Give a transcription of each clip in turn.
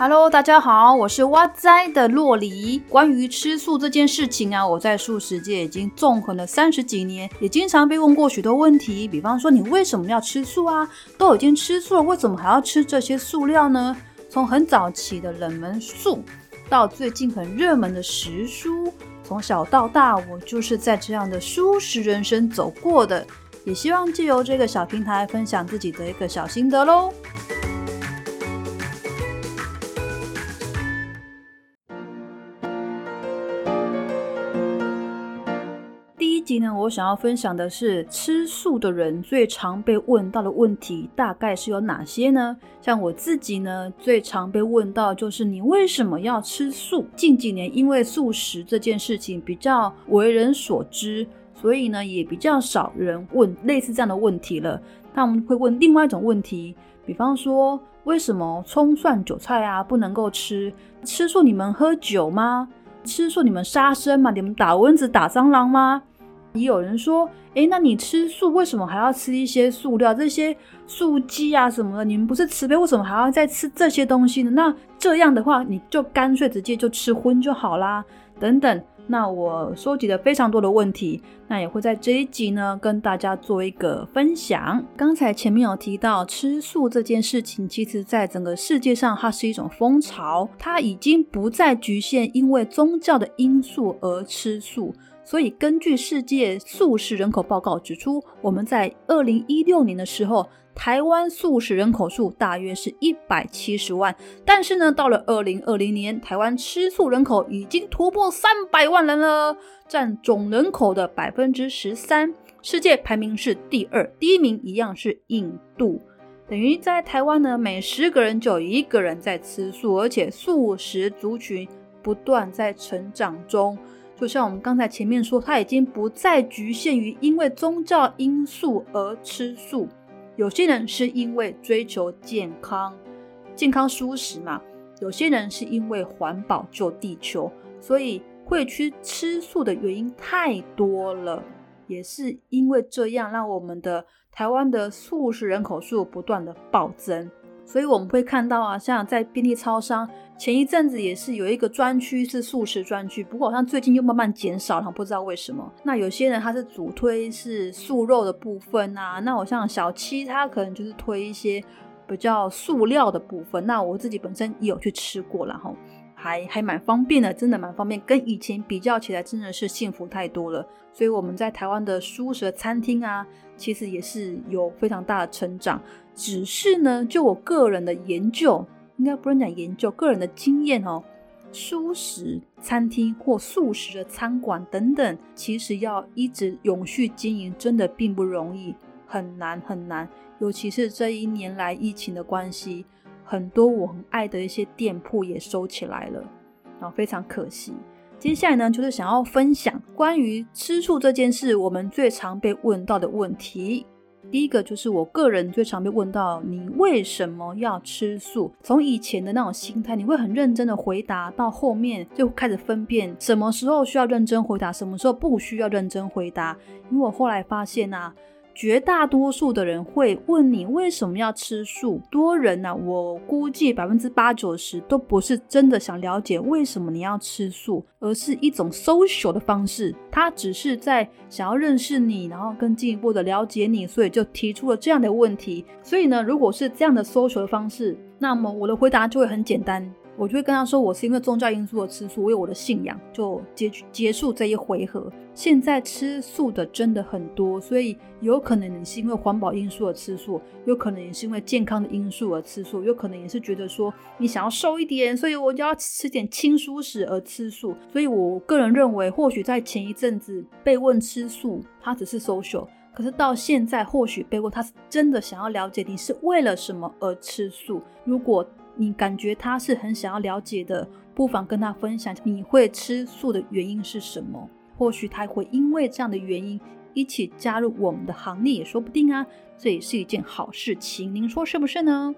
Hello，大家好，我是哇哉的洛黎。关于吃素这件事情啊，我在素食界已经纵横了三十几年，也经常被问过许多问题。比方说，你为什么要吃素啊？都已经吃素了，为什么还要吃这些素料呢？从很早期的冷门素，到最近很热门的食蔬，从小到大，我就是在这样的素食人生走过的。也希望借由这个小平台，分享自己的一个小心得喽。集呢，我想要分享的是吃素的人最常被问到的问题，大概是有哪些呢？像我自己呢，最常被问到就是你为什么要吃素？近几年因为素食这件事情比较为人所知，所以呢也比较少人问类似这样的问题了。他们会问另外一种问题，比方说为什么葱蒜韭菜啊不能够吃？吃素你们喝酒吗？吃素你们杀生吗？你们打蚊子打蟑螂吗？也有人说，哎，那你吃素为什么还要吃一些塑料？这些素鸡啊什么的，你们不是慈悲，为什么还要再吃这些东西呢？那这样的话，你就干脆直接就吃荤就好啦。等等，那我收集了非常多的问题，那也会在这一集呢跟大家做一个分享。刚才前面有提到吃素这件事情，其实在整个世界上它是一种风潮，它已经不再局限因为宗教的因素而吃素。所以，根据世界素食人口报告指出，我们在二零一六年的时候，台湾素食人口数大约是一百七十万。但是呢，到了二零二零年，台湾吃素人口已经突破三百万人了，占总人口的百分之十三，世界排名是第二，第一名一样是印度。等于在台湾呢，每十个人就有一个人在吃素，而且素食族群不断在成长中。就像我们刚才前面说，它已经不再局限于因为宗教因素而吃素。有些人是因为追求健康、健康舒适嘛；有些人是因为环保救地球，所以会去吃素的原因太多了。也是因为这样，让我们的台湾的素食人口数不断的暴增。所以我们会看到啊，像在便利超商。前一阵子也是有一个专区是素食专区，不过好像最近又慢慢减少了，不知道为什么。那有些人他是主推是素肉的部分啊，那我像小七他可能就是推一些比较塑料的部分。那我自己本身也有去吃过然后，还还蛮方便的，真的蛮方便，跟以前比较起来真的是幸福太多了。所以我们在台湾的素食餐厅啊，其实也是有非常大的成长。只是呢，就我个人的研究。应该不能讲研究个人的经验哦，素食餐厅或素食的餐馆等等，其实要一直永续经营，真的并不容易，很难很难。尤其是这一年来疫情的关系，很多我很爱的一些店铺也收起来了，然后非常可惜。接下来呢，就是想要分享关于吃醋这件事，我们最常被问到的问题。第一个就是我个人最常被问到，你为什么要吃素？从以前的那种心态，你会很认真的回答，到后面就开始分辨什么时候需要认真回答，什么时候不需要认真回答。因为我后来发现啊。绝大多数的人会问你为什么要吃素？多人呢？我估计百分之八九十都不是真的想了解为什么你要吃素，而是一种 social 的方式。他只是在想要认识你，然后更进一步的了解你，所以就提出了这样的问题。所以呢，如果是这样的 social 的方式，那么我的回答就会很简单。我就会跟他说，我是因为宗教因素而吃素，我有我的信仰，就结结束这一回合。现在吃素的真的很多，所以有可能你是因为环保因素而吃素，有可能也是因为健康的因素而吃素，有可能也是觉得说你想要瘦一点，所以我就要吃点轻蔬食而吃素。所以我个人认为，或许在前一阵子被问吃素，他只是 social，可是到现在或许被问，他是真的想要了解你是为了什么而吃素。如果你感觉他是很想要了解的，不妨跟他分享你会吃素的原因是什么？或许他会因为这样的原因一起加入我们的行列也说不定啊！这也是一件好事情，您说是不是呢？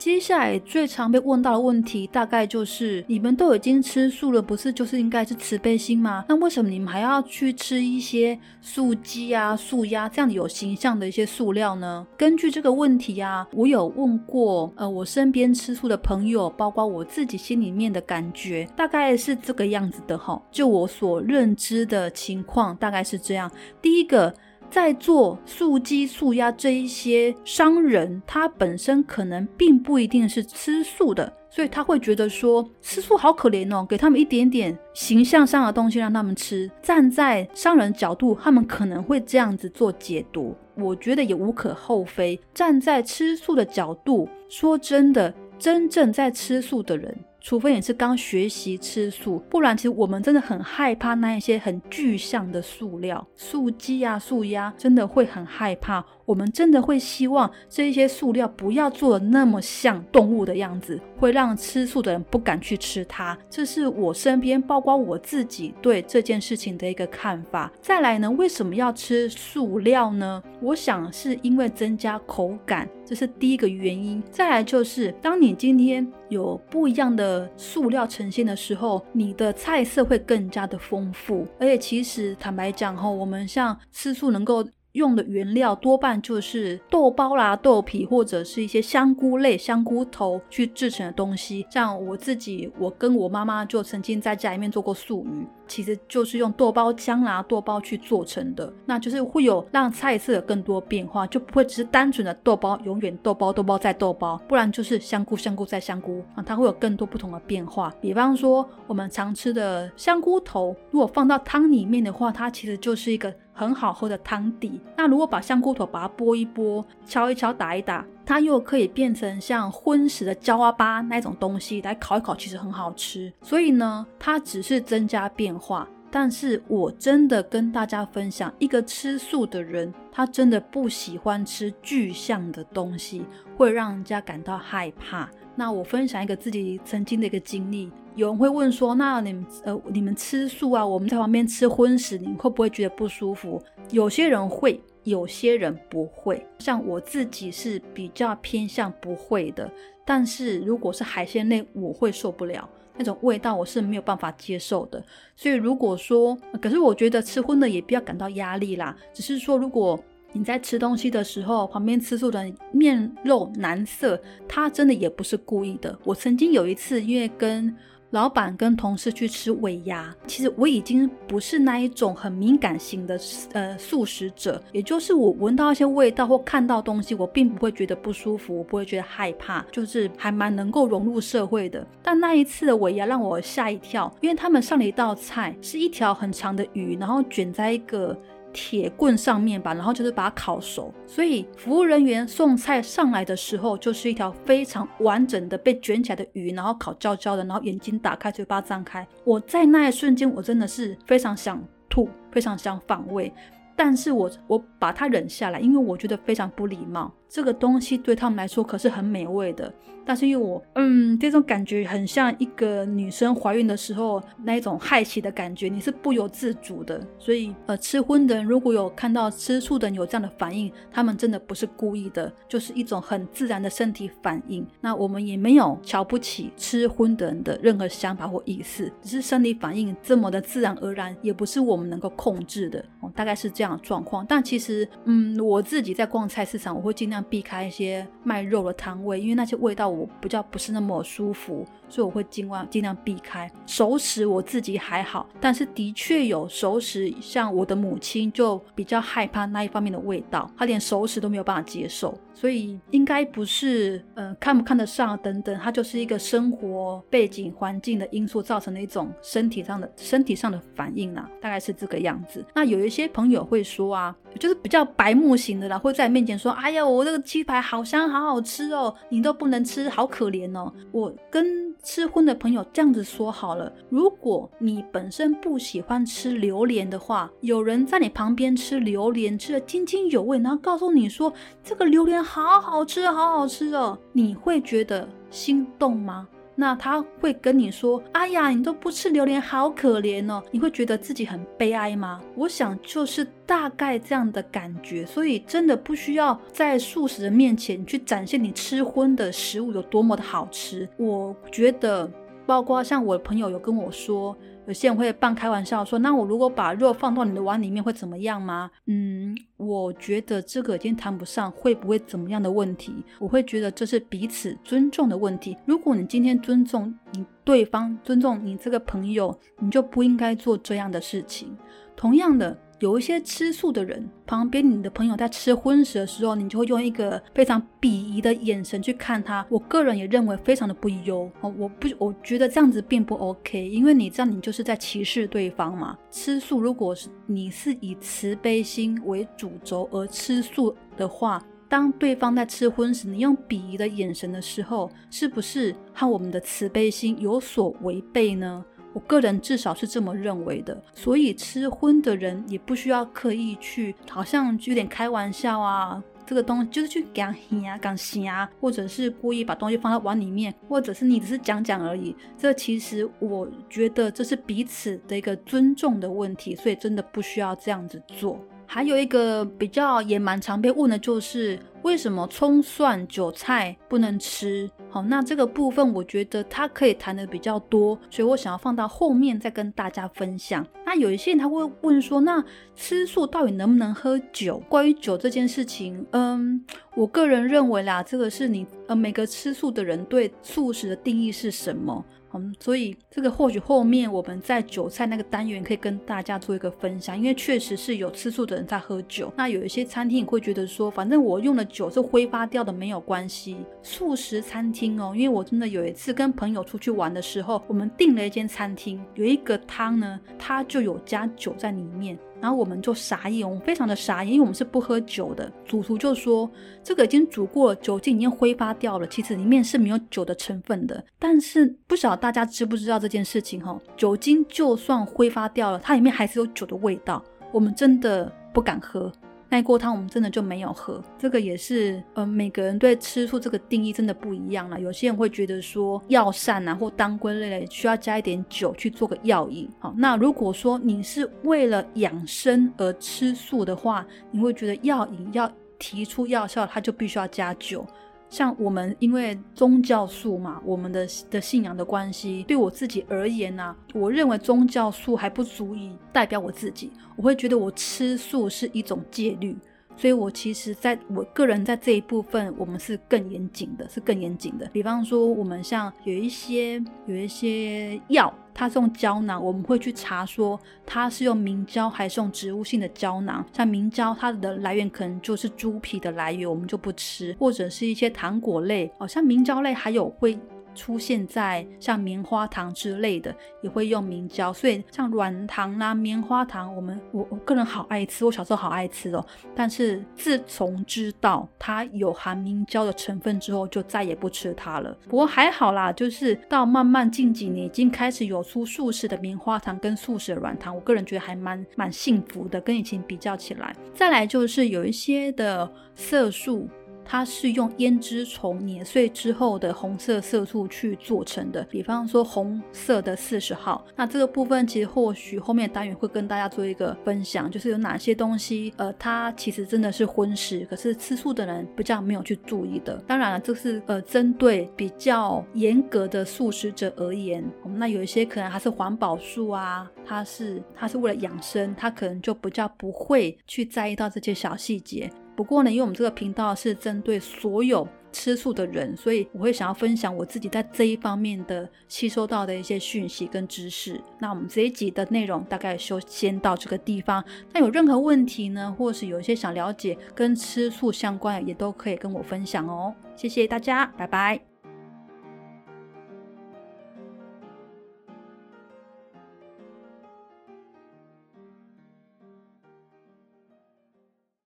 接下来最常被问到的问题，大概就是你们都已经吃素了，不是就是应该是慈悲心吗？那为什么你们还要去吃一些素鸡啊、素鸭这样有形象的一些塑料呢？根据这个问题啊，我有问过呃我身边吃素的朋友，包括我自己心里面的感觉，大概是这个样子的哈。就我所认知的情况，大概是这样。第一个。在做素鸡、素鸭这一些商人，他本身可能并不一定是吃素的，所以他会觉得说吃素好可怜哦，给他们一点点形象上的东西让他们吃。站在商人角度，他们可能会这样子做解读，我觉得也无可厚非。站在吃素的角度，说真的，真正在吃素的人。除非你是刚学习吃素，不然其实我们真的很害怕那一些很具象的塑料，素鸡啊、素鸭，真的会很害怕。我们真的会希望这一些塑料不要做的那么像动物的样子，会让吃素的人不敢去吃它。这是我身边，包括我自己对这件事情的一个看法。再来呢，为什么要吃塑料呢？我想是因为增加口感，这是第一个原因。再来就是，当你今天有不一样的塑料呈现的时候，你的菜色会更加的丰富。而且其实坦白讲哈，我们像吃素能够。用的原料多半就是豆包啦、豆皮或者是一些香菇类、香菇头去制成的东西。像我自己，我跟我妈妈就曾经在家里面做过素鱼。其实就是用豆包浆啦、豆包去做成的，那就是会有让菜色有更多变化，就不会只是单纯的豆包，永远豆包、豆包再豆包，不然就是香菇、香菇再香菇啊，它会有更多不同的变化。比方说我们常吃的香菇头，如果放到汤里面的话，它其实就是一个很好喝的汤底。那如果把香菇头把它剥一剥、敲一敲、打一打。它又可以变成像荤食的焦阿巴那种东西来烤一烤，其实很好吃。所以呢，它只是增加变化。但是我真的跟大家分享，一个吃素的人，他真的不喜欢吃具象的东西，会让人家感到害怕。那我分享一个自己曾经的一个经历，有人会问说，那你们呃你们吃素啊，我们在旁边吃荤食，你会不会觉得不舒服？有些人会。有些人不会，像我自己是比较偏向不会的。但是如果是海鲜类，我会受不了那种味道，我是没有办法接受的。所以如果说，可是我觉得吃荤的也不要感到压力啦。只是说，如果你在吃东西的时候，旁边吃素的面露难色，他真的也不是故意的。我曾经有一次，因为跟老板跟同事去吃尾鸭，其实我已经不是那一种很敏感型的呃素食者，也就是我闻到一些味道或看到东西，我并不会觉得不舒服，我不会觉得害怕，就是还蛮能够融入社会的。但那一次的尾鸭让我吓一跳，因为他们上了一道菜，是一条很长的鱼，然后卷在一个。铁棍上面吧，然后就是把它烤熟，所以服务人员送菜上来的时候，就是一条非常完整的被卷起来的鱼，然后烤焦焦的，然后眼睛打开，嘴巴张开。我在那一瞬间，我真的是非常想吐，非常想反胃，但是我我把它忍下来，因为我觉得非常不礼貌。这个东西对他们来说可是很美味的，但是因为我，嗯，这种感觉很像一个女生怀孕的时候那一种害喜的感觉，你是不由自主的。所以，呃，吃荤的人如果有看到吃素的人有这样的反应，他们真的不是故意的，就是一种很自然的身体反应。那我们也没有瞧不起吃荤的人的任何想法或意思，只是生理反应这么的自然而然，也不是我们能够控制的。哦，大概是这样状况。但其实，嗯，我自己在逛菜市场，我会尽量。避开一些卖肉的摊位，因为那些味道我比较不是那么舒服。所以我会尽量尽量避开熟食，我自己还好，但是的确有熟食，像我的母亲就比较害怕那一方面的味道，她连熟食都没有办法接受，所以应该不是呃看不看得上等等，它就是一个生活背景环境的因素造成的一种身体上的身体上的反应啦，大概是这个样子。那有一些朋友会说啊，就是比较白目型的啦，会在面前说，哎呀，我这个鸡排好香好好吃哦，你都不能吃，好可怜哦，我跟。吃荤的朋友这样子说好了，如果你本身不喜欢吃榴莲的话，有人在你旁边吃榴莲，吃的津津有味，然后告诉你说这个榴莲好好吃，好好吃哦，你会觉得心动吗？那他会跟你说：“哎呀，你都不吃榴莲，好可怜哦。”你会觉得自己很悲哀吗？我想就是大概这样的感觉。所以真的不需要在素食的面前去展现你吃荤的食物有多么的好吃。我觉得，包括像我的朋友有跟我说。有些人会半开玩笑说：“那我如果把肉放到你的碗里面会怎么样吗？”嗯，我觉得这个已经谈不上会不会怎么样的问题。我会觉得这是彼此尊重的问题。如果你今天尊重你对方，尊重你这个朋友，你就不应该做这样的事情。同样的。有一些吃素的人，旁边你的朋友在吃荤食的时候，你就会用一个非常鄙夷的眼神去看他。我个人也认为非常的不优哦，我不，我觉得这样子并不 OK，因为你这样你就是在歧视对方嘛。吃素如果是你是以慈悲心为主轴而吃素的话，当对方在吃荤食，你用鄙夷的眼神的时候，是不是和我们的慈悲心有所违背呢？我个人至少是这么认为的，所以吃荤的人也不需要刻意去，好像有点开玩笑啊，这个东西就是去讲啊、讲啊，或者是故意把东西放在碗里面，或者是你只是讲讲而已。这其实我觉得这是彼此的一个尊重的问题，所以真的不需要这样子做。还有一个比较也蛮常被问的就是，为什么葱蒜韭菜不能吃？好，那这个部分我觉得它可以谈的比较多，所以我想要放到后面再跟大家分享。那有一些人他会问说，那吃素到底能不能喝酒？关于酒这件事情，嗯，我个人认为啦，这个是你呃每个吃素的人对素食的定义是什么？嗯，所以这个或许后面我们在韭菜那个单元可以跟大家做一个分享，因为确实是有吃素的人在喝酒。那有一些餐厅会觉得说，反正我用的酒是挥发掉的，没有关系。素食餐厅哦，因为我真的有一次跟朋友出去玩的时候，我们订了一间餐厅，有一个汤呢，它就有加酒在里面。然后我们就傻眼，我们非常的傻眼，因为我们是不喝酒的。主厨就说这个已经煮过，酒精已经挥发掉了，其实里面是没有酒的成分的。但是不晓得大家知不知道这件事情哈？酒精就算挥发掉了，它里面还是有酒的味道，我们真的不敢喝。那锅汤我们真的就没有喝，这个也是，呃，每个人对吃素这个定义真的不一样了。有些人会觉得说药膳啊或当归类需要加一点酒去做个药引。好，那如果说你是为了养生而吃素的话，你会觉得药引要提出药效，它就必须要加酒。像我们因为宗教素嘛，我们的的信仰的关系，对我自己而言呢，我认为宗教素还不足以代表我自己，我会觉得我吃素是一种戒律。所以，我其实在我个人在这一部分，我们是更严谨的，是更严谨的。比方说，我们像有一些有一些药，它是用胶囊，我们会去查说它是用明胶还是用植物性的胶囊。像明胶，它的来源可能就是猪皮的来源，我们就不吃，或者是一些糖果类，好，像明胶类还有会。出现在像棉花糖之类的，也会用明胶，所以像软糖啦、棉花糖，我们我我个人好爱吃，我小时候好爱吃哦。但是自从知道它有含明胶的成分之后，就再也不吃它了。不过还好啦，就是到慢慢近几年，已经开始有出素食的棉花糖跟素食的软糖，我个人觉得还蛮蛮幸福的，跟以前比较起来。再来就是有一些的色素。它是用胭脂虫碾碎之后的红色色素去做成的，比方说红色的四十号。那这个部分其实或许后面单元会跟大家做一个分享，就是有哪些东西，呃，它其实真的是荤食，可是吃素的人比较没有去注意的。当然了，这是呃针对比较严格的素食者而言，那有一些可能还是环保素啊，它是它是为了养生，它可能就比较不会去在意到这些小细节。不过呢，因为我们这个频道是针对所有吃素的人，所以我会想要分享我自己在这一方面的吸收到的一些讯息跟知识。那我们这一集的内容大概就先到这个地方。那有任何问题呢，或是有一些想了解跟吃素相关的，也都可以跟我分享哦。谢谢大家，拜拜。